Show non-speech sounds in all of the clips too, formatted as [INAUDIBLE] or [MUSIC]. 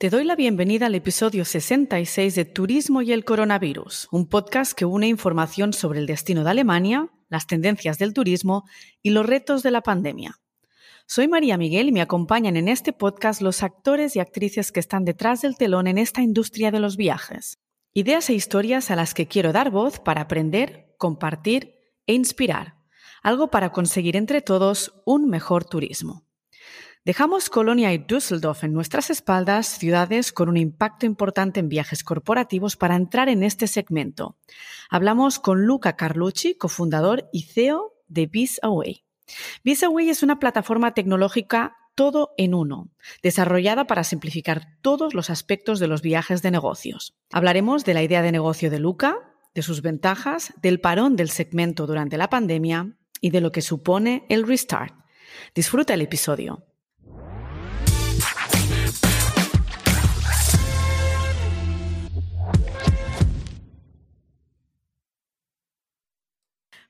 Te doy la bienvenida al episodio 66 de Turismo y el Coronavirus, un podcast que une información sobre el destino de Alemania, las tendencias del turismo y los retos de la pandemia. Soy María Miguel y me acompañan en este podcast los actores y actrices que están detrás del telón en esta industria de los viajes. Ideas e historias a las que quiero dar voz para aprender, compartir e inspirar. Algo para conseguir entre todos un mejor turismo. Dejamos Colonia y Düsseldorf en nuestras espaldas, ciudades con un impacto importante en viajes corporativos, para entrar en este segmento. Hablamos con Luca Carlucci, cofundador y CEO de BizAway. BizAway es una plataforma tecnológica todo en uno, desarrollada para simplificar todos los aspectos de los viajes de negocios. Hablaremos de la idea de negocio de Luca, de sus ventajas, del parón del segmento durante la pandemia y de lo que supone el restart. Disfruta el episodio.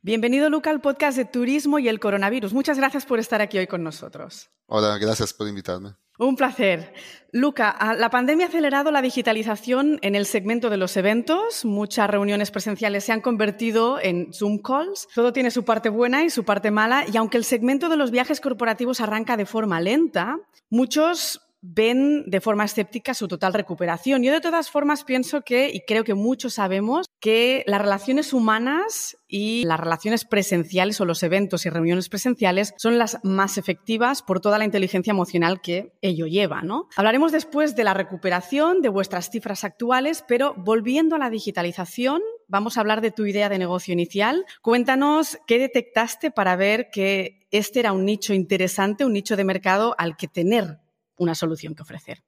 Bienvenido, Luca, al podcast de Turismo y el Coronavirus. Muchas gracias por estar aquí hoy con nosotros. Hola, gracias por invitarme. Un placer. Luca, la pandemia ha acelerado la digitalización en el segmento de los eventos. Muchas reuniones presenciales se han convertido en Zoom calls. Todo tiene su parte buena y su parte mala. Y aunque el segmento de los viajes corporativos arranca de forma lenta, muchos ven de forma escéptica su total recuperación. Yo de todas formas pienso que, y creo que muchos sabemos, que las relaciones humanas y las relaciones presenciales o los eventos y reuniones presenciales son las más efectivas por toda la inteligencia emocional que ello lleva. ¿no? Hablaremos después de la recuperación, de vuestras cifras actuales, pero volviendo a la digitalización, vamos a hablar de tu idea de negocio inicial. Cuéntanos qué detectaste para ver que este era un nicho interesante, un nicho de mercado al que tener una solución que ofrecer.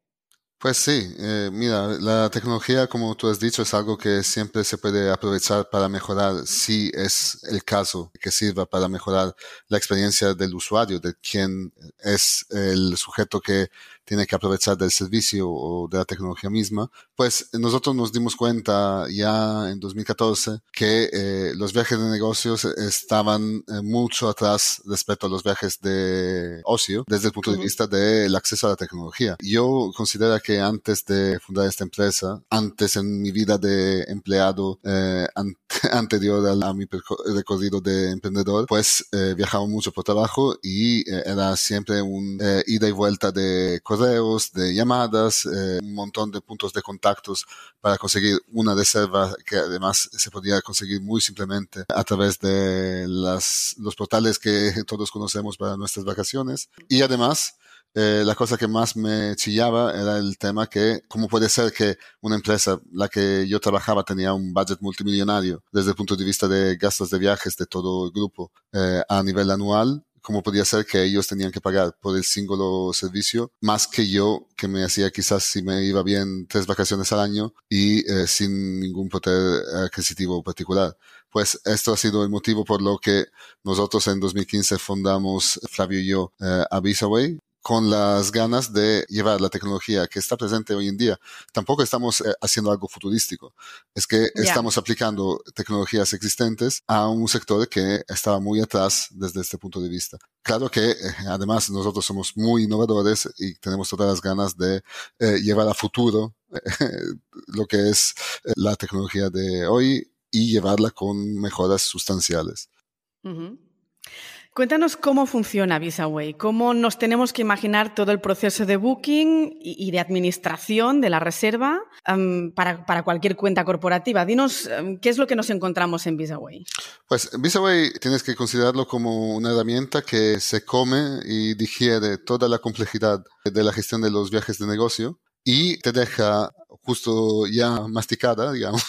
Pues sí, eh, mira, la tecnología, como tú has dicho, es algo que siempre se puede aprovechar para mejorar, si es el caso, que sirva para mejorar la experiencia del usuario, de quien es el sujeto que tiene que aprovechar del servicio o de la tecnología misma, pues nosotros nos dimos cuenta ya en 2014 que eh, los viajes de negocios estaban eh, mucho atrás respecto a los viajes de ocio desde el punto de vista del acceso a la tecnología. Yo considero que antes de fundar esta empresa, antes en mi vida de empleado eh, [LAUGHS] anterior a, mi recorrido de emprendedor, pues eh, viajaba mucho por trabajo y eh, era siempre un ida y vuelta de correos, de llamadas, eh, un montón de puntos de contactos para conseguir una reserva que además se podía conseguir muy simplemente a través de las, los portales que [LAUGHS] todos conocemos para nuestras vacaciones. Y además, eh, la cosa que más me chillaba era el tema que, ¿cómo puede ser que una empresa, la que yo trabajaba, tenía un budget multimillonario desde el punto de vista de gastos de viajes de todo el grupo eh, a nivel anual? Cómo podía ser que ellos tenían que pagar por el single servicio más que yo, que me hacía quizás si me iba bien tres vacaciones al año y eh, sin ningún poder adquisitivo particular. Pues esto ha sido el motivo por lo que nosotros en 2015 fundamos, Flavio y yo, eh, Avisaway, con las ganas de llevar la tecnología que está presente hoy en día. Tampoco estamos eh, haciendo algo futurístico. Es que estamos aplicando tecnologías existentes a un sector que estaba muy atrás desde este punto de vista. Claro que eh, además nosotros somos muy innovadores y tenemos todas las ganas de eh, llevar a futuro [LAUGHS] lo que es la tecnología de hoy y llevarla con mejoras sustanciales. Cuéntanos cómo funciona VisaWay, cómo nos tenemos que imaginar todo el proceso de booking y de administración de la reserva para, cualquier cuenta corporativa. Dinos qué es lo que nos encontramos en VisaWay. Pues VisaWay tienes que considerarlo como una herramienta que se come y digiere toda la complejidad de la gestión de los viajes de negocio y te deja justo ya masticada, [LAUGHS] digamos,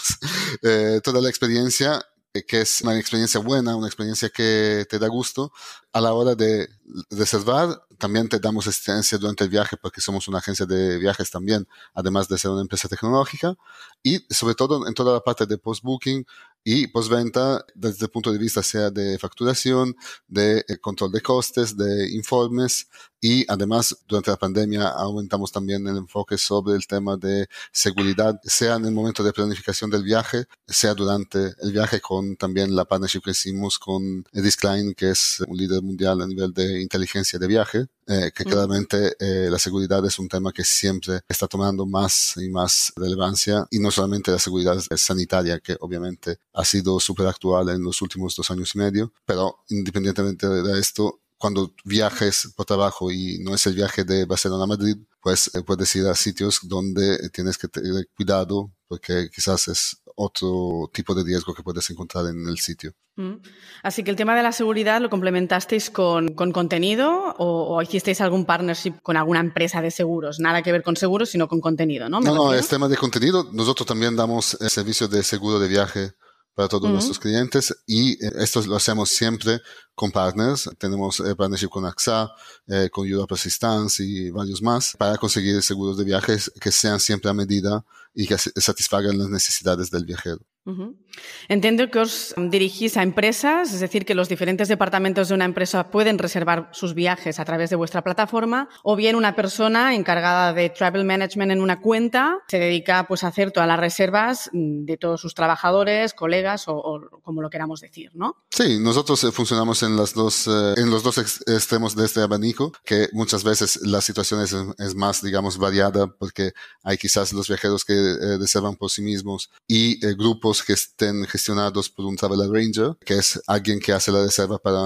eh, toda la experiencia que es una experiencia buena, una experiencia que te da gusto a la hora de reservar. También te damos asistencia durante el viaje porque somos una agencia de viajes también, además de ser una empresa tecnológica. Y sobre todo en toda la parte de post-booking, y postventa desde el punto de vista sea de facturación, de eh, control de costes, de informes y además durante la pandemia aumentamos también el enfoque sobre el tema de seguridad, sea en el momento de planificación del viaje, sea durante el viaje con también la partnership que hicimos con Edis Klein, que es un líder mundial a nivel de inteligencia de viaje, eh, que claramente eh, la seguridad es un tema que siempre está tomando más y más relevancia y no solamente la seguridad sanitaria, que obviamente ha sido súper actual en los últimos dos años y medio, pero independientemente de esto, cuando viajes por trabajo y no es el viaje de Barcelona a Madrid, pues eh, puedes ir a sitios donde tienes que tener cuidado porque quizás es otro tipo de riesgo que puedes encontrar en el sitio. Mm. Así que el tema de la seguridad lo complementasteis con, contenido o, hicisteis algún partnership con alguna empresa de seguros. Nada que ver con seguros, sino con contenido, ¿no? No, no, es tema de contenido. Nosotros también damos el servicio de seguro de viaje para todos nuestros clientes y eh, esto lo hacemos siempre con partners. Tenemos eh, partnership con AXA, eh, con Europe Assistance y varios más para conseguir seguros de viajes que sean siempre a medida y que satisfagan las necesidades del viajero. Entiendo que os dirigís a empresas, es decir, que los diferentes departamentos de una empresa pueden reservar sus viajes a través de vuestra plataforma, o bien una persona encargada de travel management en una cuenta se dedica pues, a hacer todas las reservas de todos sus trabajadores, colegas o, como lo queramos decir, ¿no? Sí, nosotros eh, funcionamos en, las dos, eh, en los dos extremos de este abanico, que muchas veces la situación es, más, digamos, variada porque hay quizás los viajeros que eh, reservan por sí mismos y grupos que estén gestionados por un travel arranger, que es alguien que hace la reserva para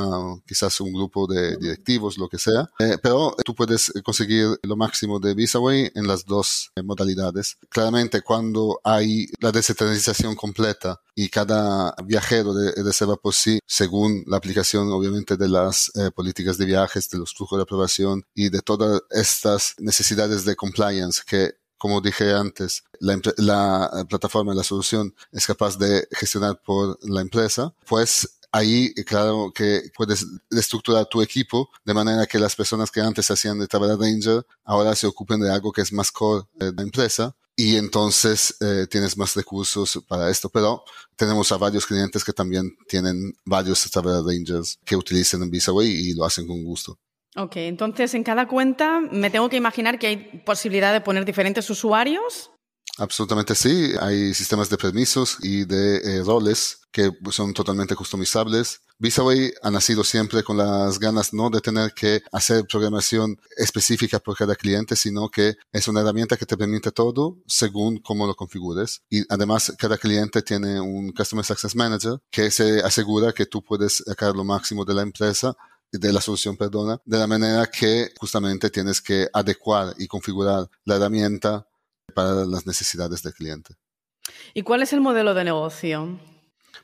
quizás un grupo de directivos, lo que sea. Eh, pero tú puedes conseguir lo máximo de VisaWay en las dos eh, modalidades. Claramente, cuando hay la descentralización completa y cada viajero de, reserva por sí, según la aplicación obviamente de las eh, políticas de viajes, de los flujos de aprobación y de todas estas necesidades de compliance que como dije antes, la, la plataforma, la solución es capaz de gestionar por la empresa, pues ahí, claro, que puedes estructurar tu equipo de manera que las personas que antes hacían de Travel Ranger ahora se ocupen de algo que es más core de la empresa y entonces eh, tienes más recursos para esto. Pero tenemos a varios clientes que también tienen varios Travel Rangers que utilizan VisaWay y lo hacen con gusto. Ok, entonces en cada cuenta me tengo que imaginar que hay posibilidad de poner diferentes usuarios. Absolutamente sí, hay sistemas de permisos y de eh, roles que son totalmente customizables. VisaWay ha nacido siempre con las ganas no de tener que hacer programación específica por cada cliente, sino que es una herramienta que te permite todo según cómo lo configures. Y además, cada cliente tiene un Customer Success Manager que se asegura que tú puedes sacar lo máximo de la empresa de la solución, perdona, de la manera que justamente tienes que adecuar y configurar la herramienta para las necesidades del cliente. ¿Y cuál es el modelo de negocio?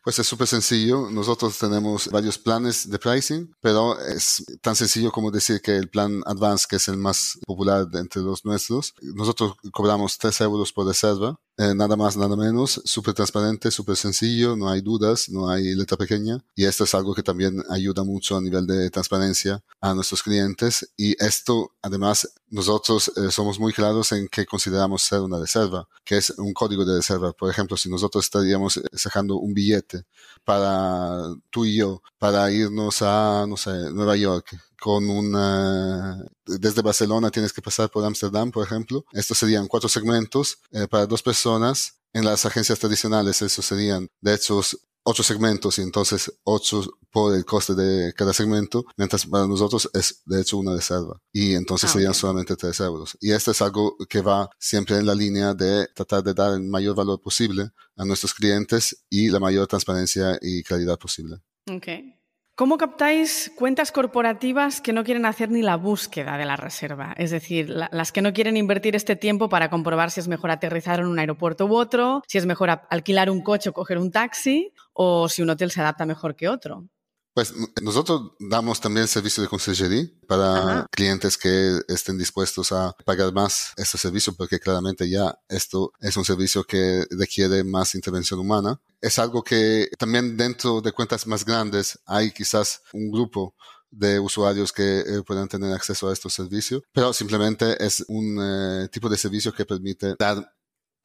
Pues es súper sencillo. Nosotros tenemos varios planes de pricing, pero es tan sencillo como decir que el plan Advance, que es el más popular entre los nuestros, nosotros cobramos 3 euros por reserva eh, nada más, nada menos, súper transparente, súper sencillo, no hay dudas, no hay letra pequeña y esto es algo que también ayuda mucho a nivel de transparencia a nuestros clientes y esto además nosotros eh, somos muy claros en qué consideramos ser una reserva, que es un código de reserva. Por ejemplo, si nosotros estaríamos sacando un billete para tú y yo, para irnos a, no sé, Nueva York, con una, desde Barcelona tienes que pasar por Ámsterdam, por ejemplo. Estos serían cuatro segmentos eh, para dos personas. En las agencias tradicionales, eso serían, de hecho, ocho segmentos y entonces ocho por el coste de cada segmento, mientras para nosotros es de hecho una reserva y entonces ah, serían solamente tres euros. Y esto es algo que va siempre en la línea de tratar de dar el mayor valor posible a nuestros clientes y la mayor transparencia y calidad posible. Okay. ¿Cómo captáis cuentas corporativas que no quieren hacer ni la búsqueda de la reserva? Es decir, las que no quieren invertir este tiempo para comprobar si es mejor aterrizar en un aeropuerto u otro, si es mejor alquilar un coche o coger un taxi, o si un hotel se adapta mejor que otro. Pues nosotros damos también servicio de consejería para clientes que estén dispuestos a pagar más este servicio porque claramente ya esto es un servicio que requiere más intervención humana. Es algo que también dentro de cuentas más grandes hay quizás un grupo de usuarios que eh, puedan tener acceso a estos servicios, pero simplemente es un eh, tipo de servicio que permite dar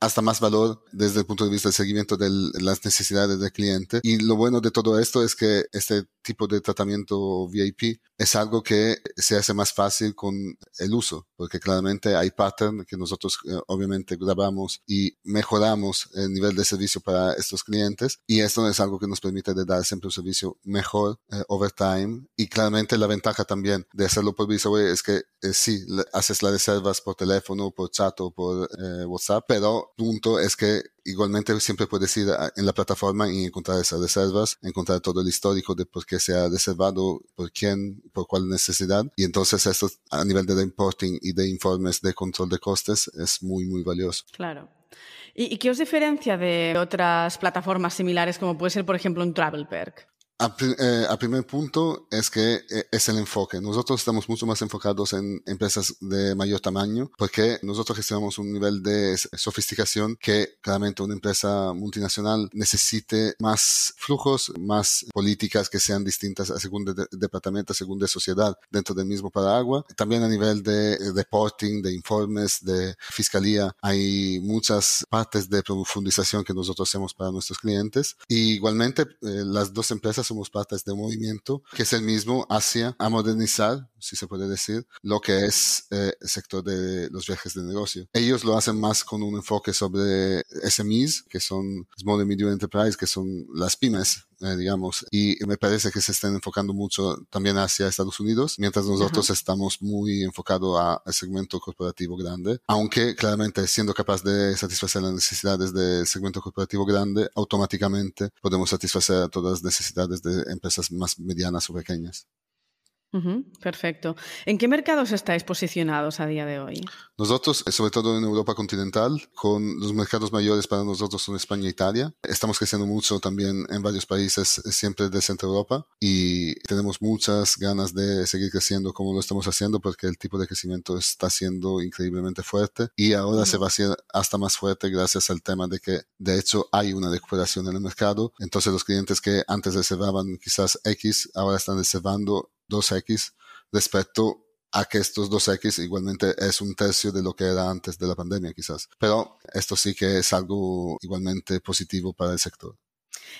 hasta más valor desde el punto de vista del seguimiento de las necesidades del cliente. Y lo bueno de todo esto es que este tipo de tratamiento VIP es algo que se hace más fácil con el uso, porque claramente hay pattern que nosotros eh, obviamente grabamos y mejoramos el nivel de servicio para estos clientes y esto es algo que nos permite de dar siempre un servicio mejor eh, over time y claramente la ventaja también de hacerlo por VisaWay es que eh, sí, haces las reservas por teléfono, por chat o por WhatsApp, pero punto es que igualmente siempre puedes ir en la plataforma y encontrar esas reservas, encontrar todo el histórico de por qué se ha reservado, por quién, por cuál necesidad. Y entonces esto a nivel de reporting y de informes de control de costes es muy, muy valioso. Claro. ¿Y, qué os diferencia de otras plataformas similares como puede ser, por ejemplo, un Travel Perk? A, eh, primer punto es que eh, es el enfoque. Nosotros estamos mucho más enfocados en empresas de mayor tamaño porque nosotros gestionamos un nivel de sofisticación que claramente una empresa multinacional necesite más flujos, más políticas que sean distintas a según de, departamento, a según de sociedad dentro del mismo paraguas. También a nivel de reporting, de informes, de fiscalía, hay muchas partes de profundización que nosotros hacemos para nuestros clientes. Y igualmente eh, las dos empresas somos parte de este movimiento, que es el mismo hacia a modernizar, si se puede decir, lo que es eh, el sector de los viajes de negocio. Ellos lo hacen más con un enfoque sobre SMEs, que son Small and Medium Enterprise, que son las pymes, eh, digamos, y me parece que se están enfocando mucho también hacia Estados Unidos, mientras nosotros estamos muy enfocados al segmento corporativo grande, aunque claramente siendo capaz de satisfacer las necesidades del segmento corporativo grande, automáticamente podemos satisfacer todas las necesidades de empresas más medianas o pequeñas perfecto. ¿En qué mercados estáis posicionados a día de hoy? Nosotros, eh, sobre todo en Europa continental, con los mercados mayores para nosotros son España e Italia. Estamos creciendo mucho también en varios países, eh, siempre de Centro Europa, y tenemos muchas ganas de seguir creciendo como lo estamos haciendo porque el tipo de crecimiento está siendo increíblemente fuerte y ahora se va a hacer hasta más fuerte gracias al tema de que, de hecho, hay una recuperación en el mercado. Entonces, los clientes que antes reservaban quizás X, ahora están reservando 2X respecto a que estos 2X igualmente es un tercio de lo que era antes de la pandemia quizás. Pero esto sí que es algo igualmente positivo para el sector.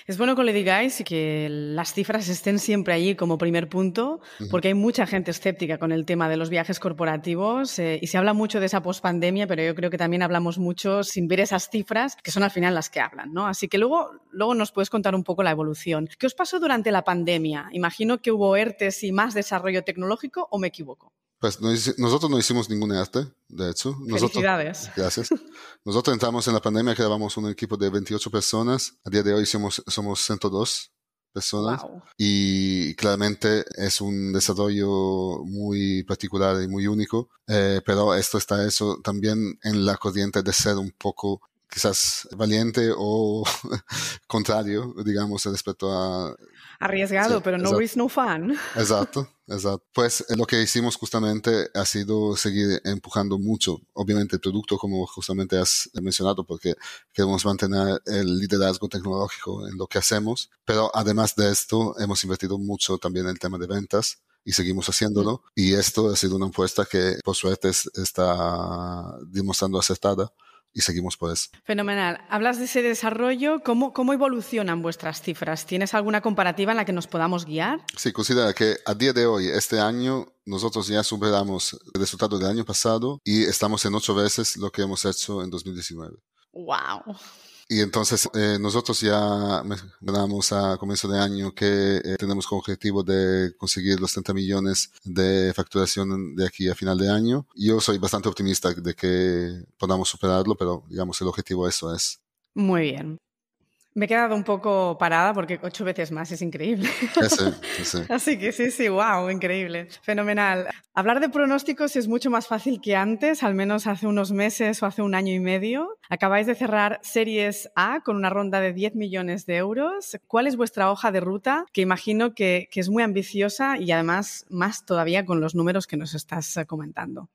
Es bueno que le digáis y que las cifras estén siempre allí como primer punto, porque hay mucha gente escéptica con el tema de los viajes corporativos eh, y se habla mucho de esa pospandemia, pero yo creo que también hablamos mucho sin ver esas cifras, que son al final las que hablan, ¿no? Así que luego, luego nos puedes contar un poco la evolución. ¿Qué os pasó durante la pandemia? Imagino que hubo ERTES y más desarrollo tecnológico, ¿o me equivoco? Pues nosotros no hicimos ningún arte, de hecho. Nosotros, Felicidades. Gracias. Nosotros entramos en la pandemia, creábamos un equipo de 28 personas. A día de hoy somos, somos 102 personas. Y claramente es un desarrollo muy particular y muy único. Eh, pero esto está eso también en la corriente de ser un poco quizás valiente o [LAUGHS] contrario, digamos, respecto a... Arriesgado, pero no risk, no fun. Exacto, exacto. Pues eh, lo que hicimos justamente ha sido seguir empujando mucho, obviamente el producto, como justamente has mencionado, porque queremos mantener el liderazgo tecnológico en lo que hacemos, pero además de esto hemos invertido mucho también en el tema de ventas y seguimos haciéndolo. Y esto ha sido una apuesta que por suerte está demostrando acertada y seguimos por eso. Fenomenal. Hablas de ese desarrollo. ¿Cómo, ¿Cómo evolucionan vuestras cifras? ¿Tienes alguna comparativa en la que nos podamos guiar? Sí, considera que a día de hoy, este año, nosotros ya superamos el resultado del año pasado y estamos en ocho veces lo que hemos hecho en 2019. ¡Wow! Y entonces eh, nosotros ya ganamos a comienzo de año que eh, tenemos como objetivo de conseguir los 30 millones de facturación de aquí a final de año. Yo soy bastante optimista de que podamos superarlo, pero digamos el objetivo eso es. Muy bien. Me he quedado un poco parada porque ocho veces más es increíble. [LAUGHS] Así que sí, sí, wow, increíble. Fenomenal. Hablar de pronósticos es mucho más fácil que antes, al menos hace unos meses o hace un año y medio. Acabáis de cerrar Series A con una ronda de 10 millones de euros. ¿Cuál es vuestra hoja de ruta? Que imagino que, que es muy ambiciosa y además más todavía con los números que nos estás comentando.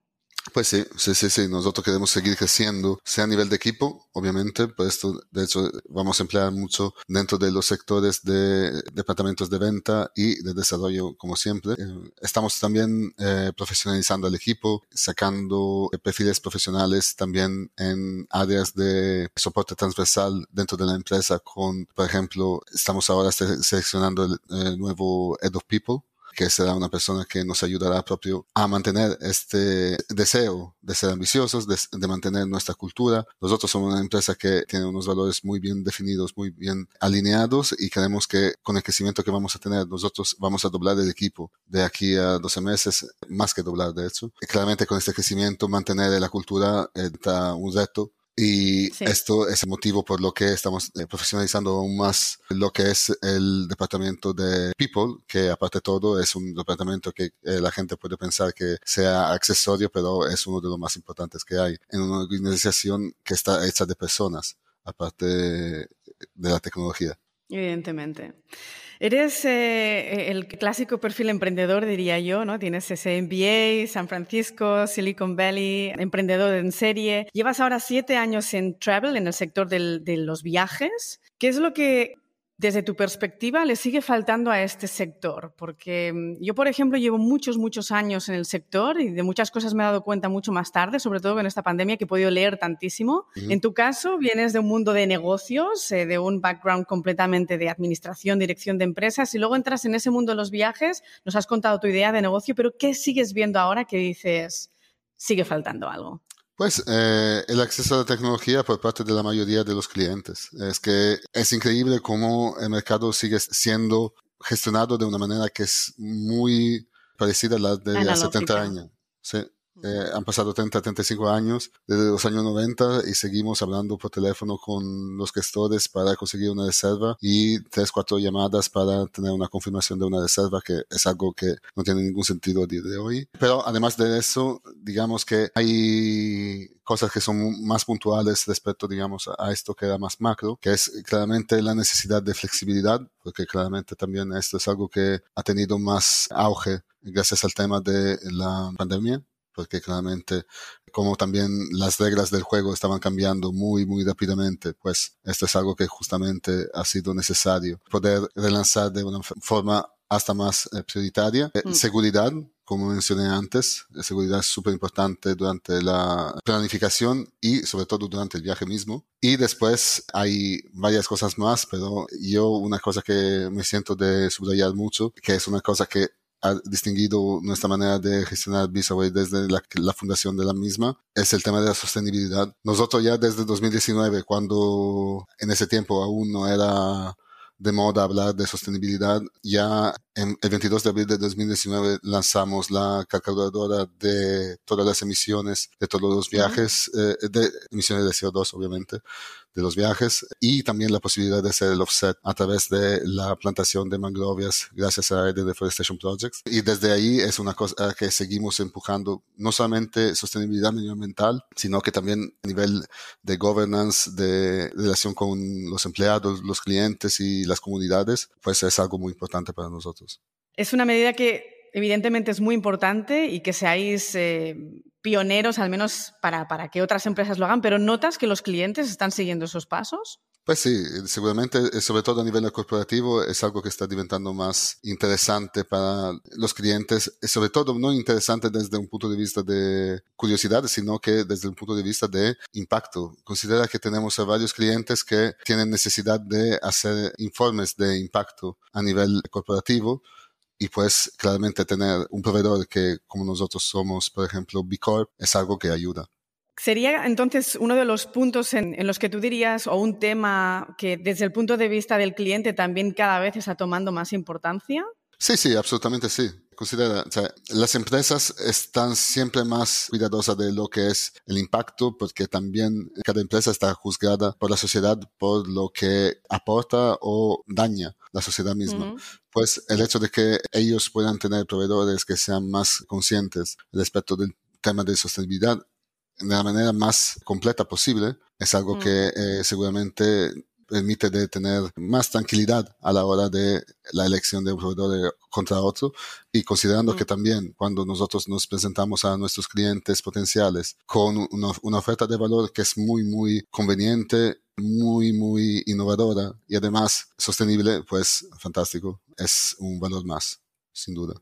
Pues sí, sí, sí, sí. Nosotros queremos seguir creciendo, sea a nivel de equipo, obviamente, por esto, de hecho, vamos a emplear mucho dentro de los sectores de departamentos de venta y de desarrollo, como siempre. Eh, estamos también eh, profesionalizando al equipo, sacando perfiles profesionales también en áreas de soporte transversal dentro de la empresa con, por ejemplo, estamos ahora seleccionando el nuevo Head of People que será una persona que nos ayudará propio a mantener este deseo de ser ambiciosos, de, mantener nuestra cultura. Nosotros somos una empresa que tiene unos valores muy bien definidos, muy bien alineados y creemos que con el crecimiento que vamos a tener, nosotros vamos a doblar el equipo de aquí a 12 meses, más que doblar de hecho. Y claramente con este crecimiento mantener la cultura está un reto y esto es el motivo por lo que estamos eh, profesionalizando aún más lo que es el departamento de People, que aparte de todo es un departamento que eh, la gente puede pensar que sea accesorio, pero es uno de los más importantes que hay en una organización que está hecha de personas, aparte de la tecnología. Evidentemente. Eres eh, el clásico perfil emprendedor, diría yo, ¿no? Tienes ese MBA, San Francisco, Silicon Valley, emprendedor en serie. Llevas ahora siete años en travel, en el sector de los viajes. ¿Qué es lo que desde tu perspectiva le sigue faltando a este sector? Porque mm, yo, por ejemplo, llevo muchos, muchos años en el sector y de muchas cosas me he dado cuenta mucho más tarde, sobre todo en esta pandemia que he podido leer tantísimo. En tu caso, vienes de un mundo de negocios, eh, de un background completamente de administración, dirección de empresas y luego entras en ese mundo de los viajes, nos has contado tu idea de negocio, pero ¿qué sigues viendo ahora que dices sigue faltando algo? Pues eh, el acceso a la tecnología por parte de la mayoría de los clientes. Es que es increíble cómo el mercado sigue siendo gestionado de una manera que es muy parecida a la de hace 70 años. Sí. Eh, han pasado 30, 35 años desde los años 90 y seguimos hablando por teléfono con los gestores para conseguir una reserva y tres, cuatro llamadas para tener una confirmación de una reserva que es algo que no tiene ningún sentido a día de hoy. Pero además de eso, digamos que hay cosas que son más puntuales respecto, digamos, a esto que era más macro, que es claramente la necesidad de flexibilidad, porque claramente también esto es algo que ha tenido más auge gracias al tema de la pandemia porque claramente como también las reglas del juego estaban cambiando muy, muy rápidamente, pues esto es algo que justamente ha sido necesario poder relanzar de una forma hasta más eh, prioritaria. Eh, mm. Seguridad, como mencioné antes, la seguridad es súper importante durante la planificación y sobre todo durante el viaje mismo. Y después hay varias cosas más, pero yo una cosa que me siento de subrayar mucho, que es una cosa que ha distinguido nuestra manera de gestionar Visaway desde la, la, fundación de la misma es el tema de la sostenibilidad. Nosotros ya desde 2019, cuando en ese tiempo aún no era de moda hablar de sostenibilidad, ya en el 22 de abril de 2019 lanzamos la calculadora de todas las emisiones de todos los viajes, eh, de emisiones de CO2 obviamente, de los viajes y también la posibilidad de hacer el offset a través de la plantación de mangrovias gracias a The Deforestation Projects. Y desde ahí es una cosa que seguimos empujando, no solamente sostenibilidad medioambiental, sino que también a nivel de governance, de relación con los empleados, los clientes y las comunidades, pues es algo muy importante para nosotros. Es una medida que evidentemente es muy importante y que seáis eh, pioneros, al menos para, para, que otras empresas lo hagan, pero ¿notas que los clientes están siguiendo esos pasos? Pues sí, seguramente, eh, sobre todo a nivel corporativo, es algo que está diventando más interesante para los clientes, y sobre todo no interesante desde un punto de vista de curiosidad, sino que desde un punto de vista de impacto. Considera que tenemos a varios clientes que tienen necesidad de hacer informes de impacto a nivel corporativo y pues claramente tener un proveedor que como nosotros somos, por ejemplo, B Corp, es algo que ayuda. ¿Sería entonces uno de los puntos en, los que tú dirías, o un tema que desde el punto de vista del cliente también cada vez está tomando más importancia? Sí, sí, absolutamente sí. Considera, o sea, las empresas están siempre más cuidadosas de lo que es el impacto, porque también cada empresa está juzgada por la sociedad por lo que aporta o daña la sociedad misma. Pues el hecho de que ellos puedan tener proveedores que sean más conscientes respecto del tema de sostenibilidad de la manera más completa posible es algo que eh, seguramente permite de tener más tranquilidad a la hora de la elección de un proveedor contra otro y considerando que también cuando nosotros nos presentamos a nuestros clientes potenciales con una, una oferta de valor que es muy, muy conveniente, muy, muy innovadora y además sostenible, pues fantástico. Es un valor más, sin duda.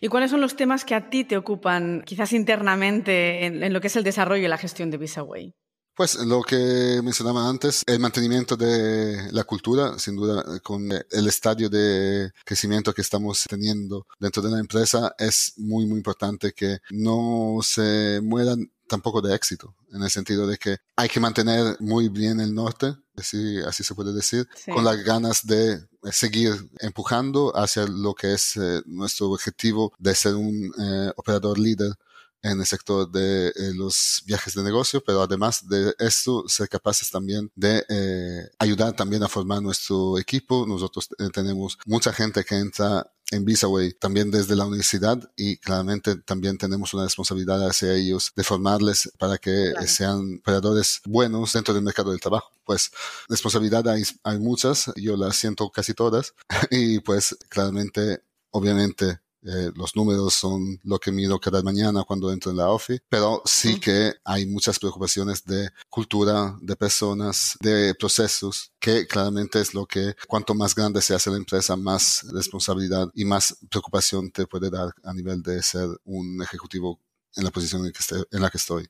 ¿Y cuáles son los temas que a ti te ocupan, quizás internamente, en, en lo que es el desarrollo y la gestión de VisaWay? Pues lo que mencionaba antes, el mantenimiento de la cultura, sin duda, con el estadio de crecimiento que estamos teniendo dentro de la empresa, es muy, muy importante que no se mueran tampoco de éxito, en el sentido de que hay que mantener muy bien el norte, así, así se puede decir, con las ganas de seguir empujando hacia lo que es eh, nuestro objetivo de ser un eh, operador líder en el sector de eh, los viajes de negocio, pero además de esto, ser capaces también de eh, ayudar también a formar nuestro equipo. Nosotros eh, tenemos mucha gente que entra en VisaWay también desde la universidad y claramente también tenemos una responsabilidad hacia ellos de formarles para que sean operadores buenos dentro del mercado del trabajo. Pues responsabilidad hay, hay muchas, yo las siento casi todas [LAUGHS] y pues claramente obviamente eh, los números son lo que miro cada mañana cuando entro en la OFI, pero sí que hay muchas preocupaciones de cultura, de personas, de procesos, que claramente es lo que cuanto más grande se hace la empresa, más responsabilidad y más preocupación te puede dar a nivel de ser un ejecutivo en la posición en, que en la que estoy.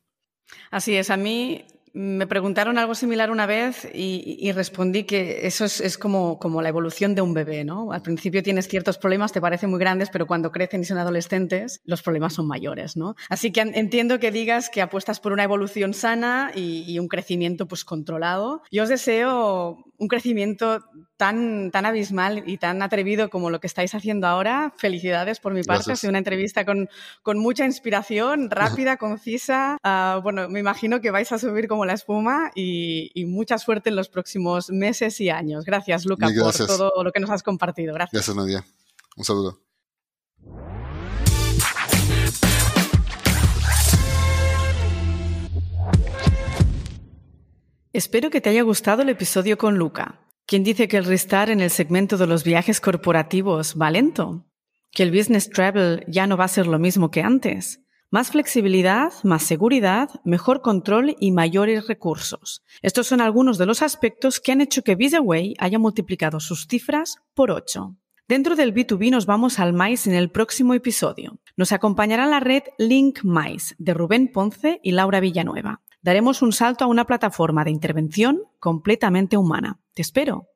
Así es, a mí me preguntaron algo similar una vez y, respondí que eso es, como, la evolución de un bebé, ¿no? Al principio tienes ciertos problemas, te parecen muy grandes, pero cuando crecen y son adolescentes, los problemas son mayores, ¿no? Así que entiendo que digas que apuestas por una evolución sana y, y un crecimiento pues controlado. Yo os deseo un crecimiento tan, tan abismal y tan atrevido como lo que estáis haciendo ahora. Felicidades por mi parte. Ha sido una entrevista con, con mucha inspiración, [LAUGHS] rápida, concisa. Uh, bueno, me imagino que vais a subir como la espuma y, y, mucha suerte en los próximos meses y años. Gracias, Luca, por todo lo que nos has compartido. Gracias. Gracias, Nadia. Un saludo. Espero que te haya gustado el episodio con Luca. ¿Quién dice que el restart en el segmento de los viajes corporativos va lento? ¿Que el business travel ya no va a ser lo mismo que antes? Más flexibilidad, más seguridad, mejor control y mayores recursos. Estos son algunos de los aspectos que han hecho que VisaWay haya multiplicado sus cifras por 8. Dentro del B2B nos vamos al MAIS en el próximo episodio. Nos acompañará la red Link MAIS de Rubén Ponce y Laura Villanueva daremos un salto a una plataforma de intervención completamente humana. Te espero.